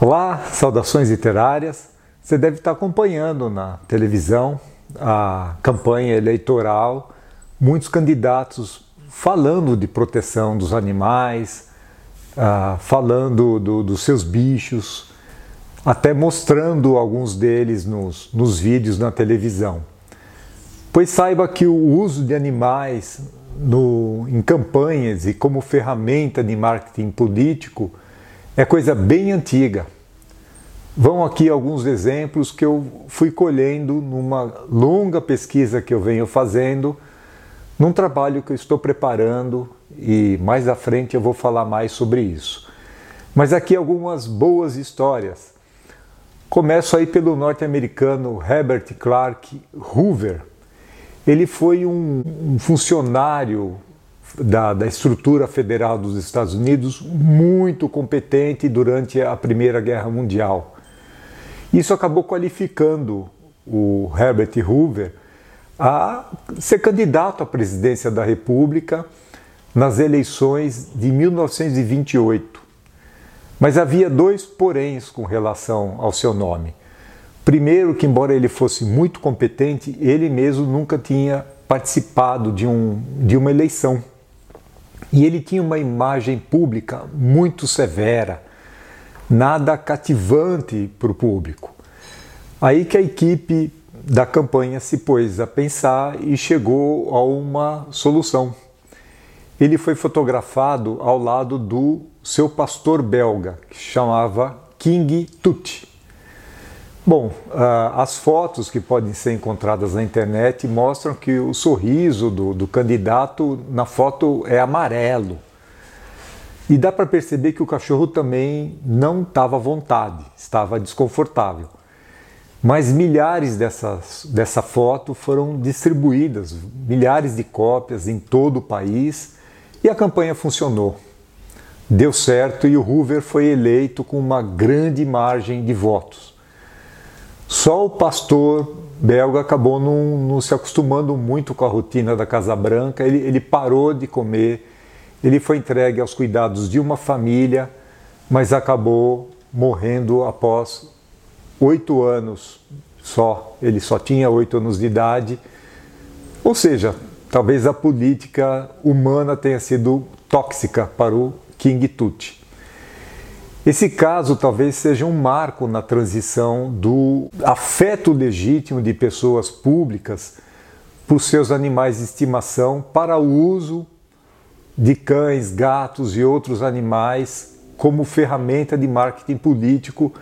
Olá, saudações literárias. Você deve estar acompanhando na televisão a campanha eleitoral, muitos candidatos falando de proteção dos animais, uh, falando do, dos seus bichos, até mostrando alguns deles nos, nos vídeos na televisão. Pois saiba que o uso de animais no, em campanhas e como ferramenta de marketing político é coisa bem antiga. Vão aqui alguns exemplos que eu fui colhendo numa longa pesquisa que eu venho fazendo, num trabalho que eu estou preparando e mais à frente eu vou falar mais sobre isso. Mas aqui algumas boas histórias. Começo aí pelo norte-americano Herbert Clark Hoover. Ele foi um, um funcionário da, da estrutura federal dos Estados Unidos muito competente durante a Primeira Guerra Mundial. Isso acabou qualificando o Herbert Hoover a ser candidato à presidência da República nas eleições de 1928. Mas havia dois poréns com relação ao seu nome. Primeiro, que embora ele fosse muito competente, ele mesmo nunca tinha participado de, um, de uma eleição. E ele tinha uma imagem pública muito severa, nada cativante para o público. Aí que a equipe da campanha se pôs a pensar e chegou a uma solução. Ele foi fotografado ao lado do seu pastor belga, que chamava King Tut. Bom, ah, as fotos que podem ser encontradas na internet mostram que o sorriso do, do candidato na foto é amarelo. E dá para perceber que o cachorro também não estava à vontade, estava desconfortável. Mas milhares dessas, dessa foto foram distribuídas, milhares de cópias em todo o país e a campanha funcionou. Deu certo e o Hoover foi eleito com uma grande margem de votos. Só o pastor belga acabou não, não, se acostumando muito com a rotina da Casa Branca, ele, ele parou de comer, ele foi entregue aos cuidados de uma família, mas acabou morrendo após oito anos só. Ele só tinha oito anos de idade. Ou seja, talvez a política humana tenha sido tóxica para o King Tut. Esse caso talvez seja um marco na transição do afeto legítimo de pessoas públicas por seus animais de estimação para o uso de cães, gatos e outros animais como ferramenta de marketing político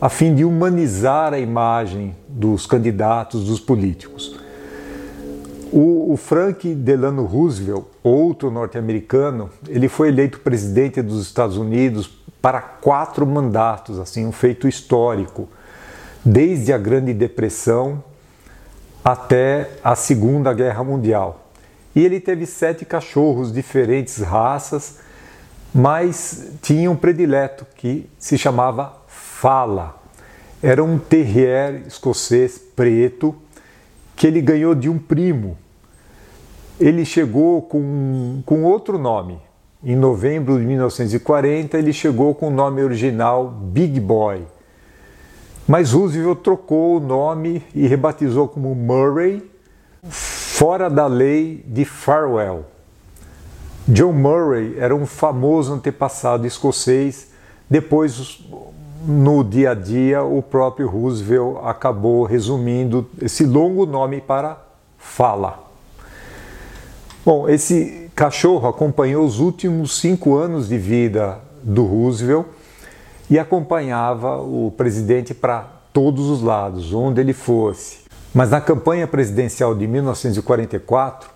a fim de humanizar a imagem dos candidatos, dos políticos. O, o Frank Delano Roosevelt, outro norte-americano, ele foi eleito presidente dos Estados Unidos para quatro mandatos, assim, um feito histórico, desde a Grande Depressão até a Segunda Guerra Mundial. E ele teve sete cachorros, diferentes raças, mas tinha um predileto que se chamava Fala. Era um terrier escocês preto que ele ganhou de um primo. Ele chegou com, com outro nome, em novembro de 1940, ele chegou com o nome original Big Boy. Mas Roosevelt trocou o nome e rebatizou como Murray, fora da lei de Farwell. John Murray era um famoso antepassado escocês. Depois, no dia a dia, o próprio Roosevelt acabou resumindo esse longo nome para Fala. Bom, esse cachorro acompanhou os últimos cinco anos de vida do Roosevelt e acompanhava o presidente para todos os lados, onde ele fosse. Mas na campanha presidencial de 1944,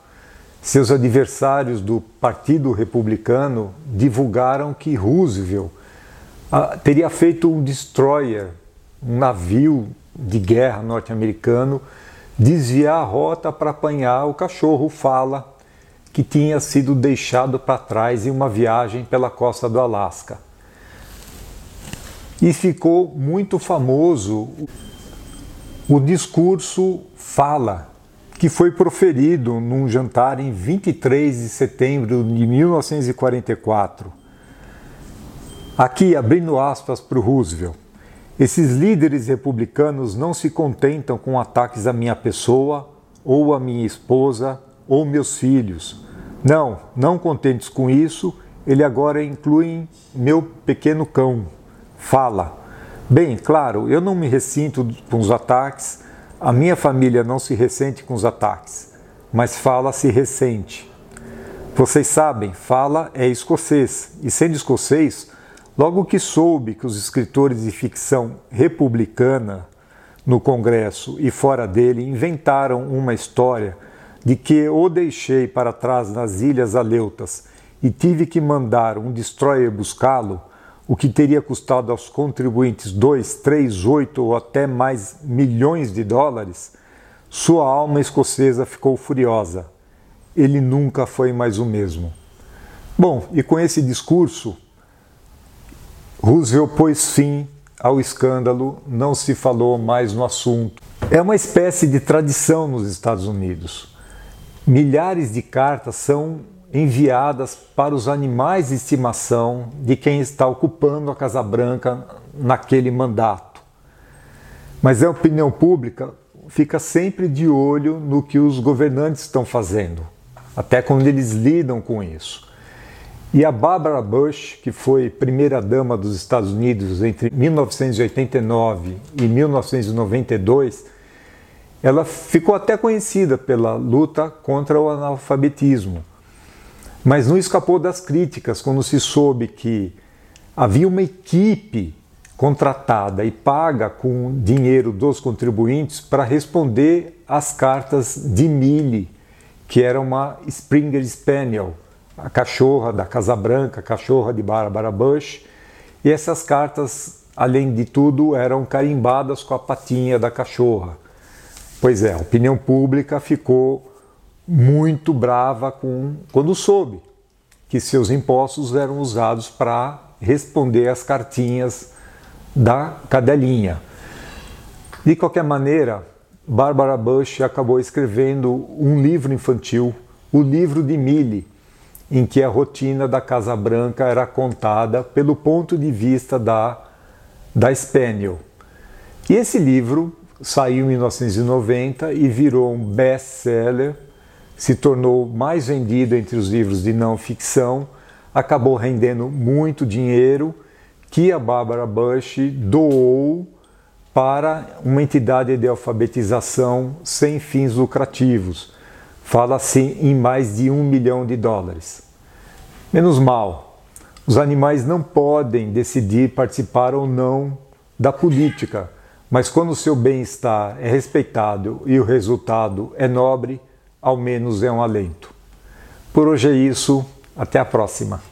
seus adversários do Partido Republicano divulgaram que Roosevelt ah, teria feito um destroyer, um navio de guerra norte-americano, desviar a rota para apanhar o cachorro Fala que tinha sido deixado para trás em uma viagem pela costa do Alasca. E ficou muito famoso o discurso Fala, que foi proferido num jantar em 23 de setembro de 1944. Aqui, abrindo aspas para o Roosevelt, esses líderes republicanos não se contentam com ataques à minha pessoa, ou à minha esposa, ou meus filhos. Não, não contentes com isso, ele agora inclui meu pequeno cão. Fala. Bem, claro, eu não me ressinto com os ataques, a minha família não se ressente com os ataques, mas fala se ressente. Vocês sabem, fala é escocês, e sendo escocês, Logo que soube que os escritores de ficção republicana no Congresso e fora dele inventaram uma história de que o deixei para trás nas Ilhas Aleutas e tive que mandar um destroyer buscá-lo, o que teria custado aos contribuintes 2, 3, 8 ou até mais milhões de dólares, sua alma escocesa ficou furiosa. Ele nunca foi mais o mesmo. Bom, e com esse discurso, Roosevelt pôs fim ao escândalo, não se falou mais no assunto. É uma espécie de tradição nos Estados Unidos. Milhares de cartas são enviadas para os animais de estimação de quem está ocupando a Casa Branca naquele mandato. Mas a opinião pública fica sempre de olho no que os governantes estão fazendo, até quando eles lidam com isso. E a Barbara Bush, que foi primeira-dama dos Estados Unidos entre 1989 e 1992, ela ficou até conhecida pela luta contra o analfabetismo. Mas não escapou das críticas quando se soube que havia uma equipe contratada e paga com dinheiro dos contribuintes para responder às cartas de Millie, que era uma Springer Spaniel a cachorra da Casa Branca, a cachorra de Barbara Bush. E essas cartas, além de tudo, eram carimbadas com a patinha da cachorra. Pois é, a opinião pública ficou muito brava com quando soube que seus impostos eram usados para responder às cartinhas da cadelinha. De qualquer maneira, Barbara Bush acabou escrevendo um livro infantil, o livro de Millie, em que a rotina da Casa Branca era contada pelo ponto de vista da, da Spaniel. E esse livro saiu em 1990 e virou um best-seller, se tornou mais vendido entre os livros de não ficção, acabou rendendo muito dinheiro que a Barbara Bush doou para uma entidade de alfabetização sem fins lucrativos Fala-se em mais de um milhão de dólares. Menos mal, os animais não podem decidir participar ou não da política, mas quando o seu bem-estar é respeitado e o resultado é nobre, ao menos é um alento. Por hoje é isso, até a próxima.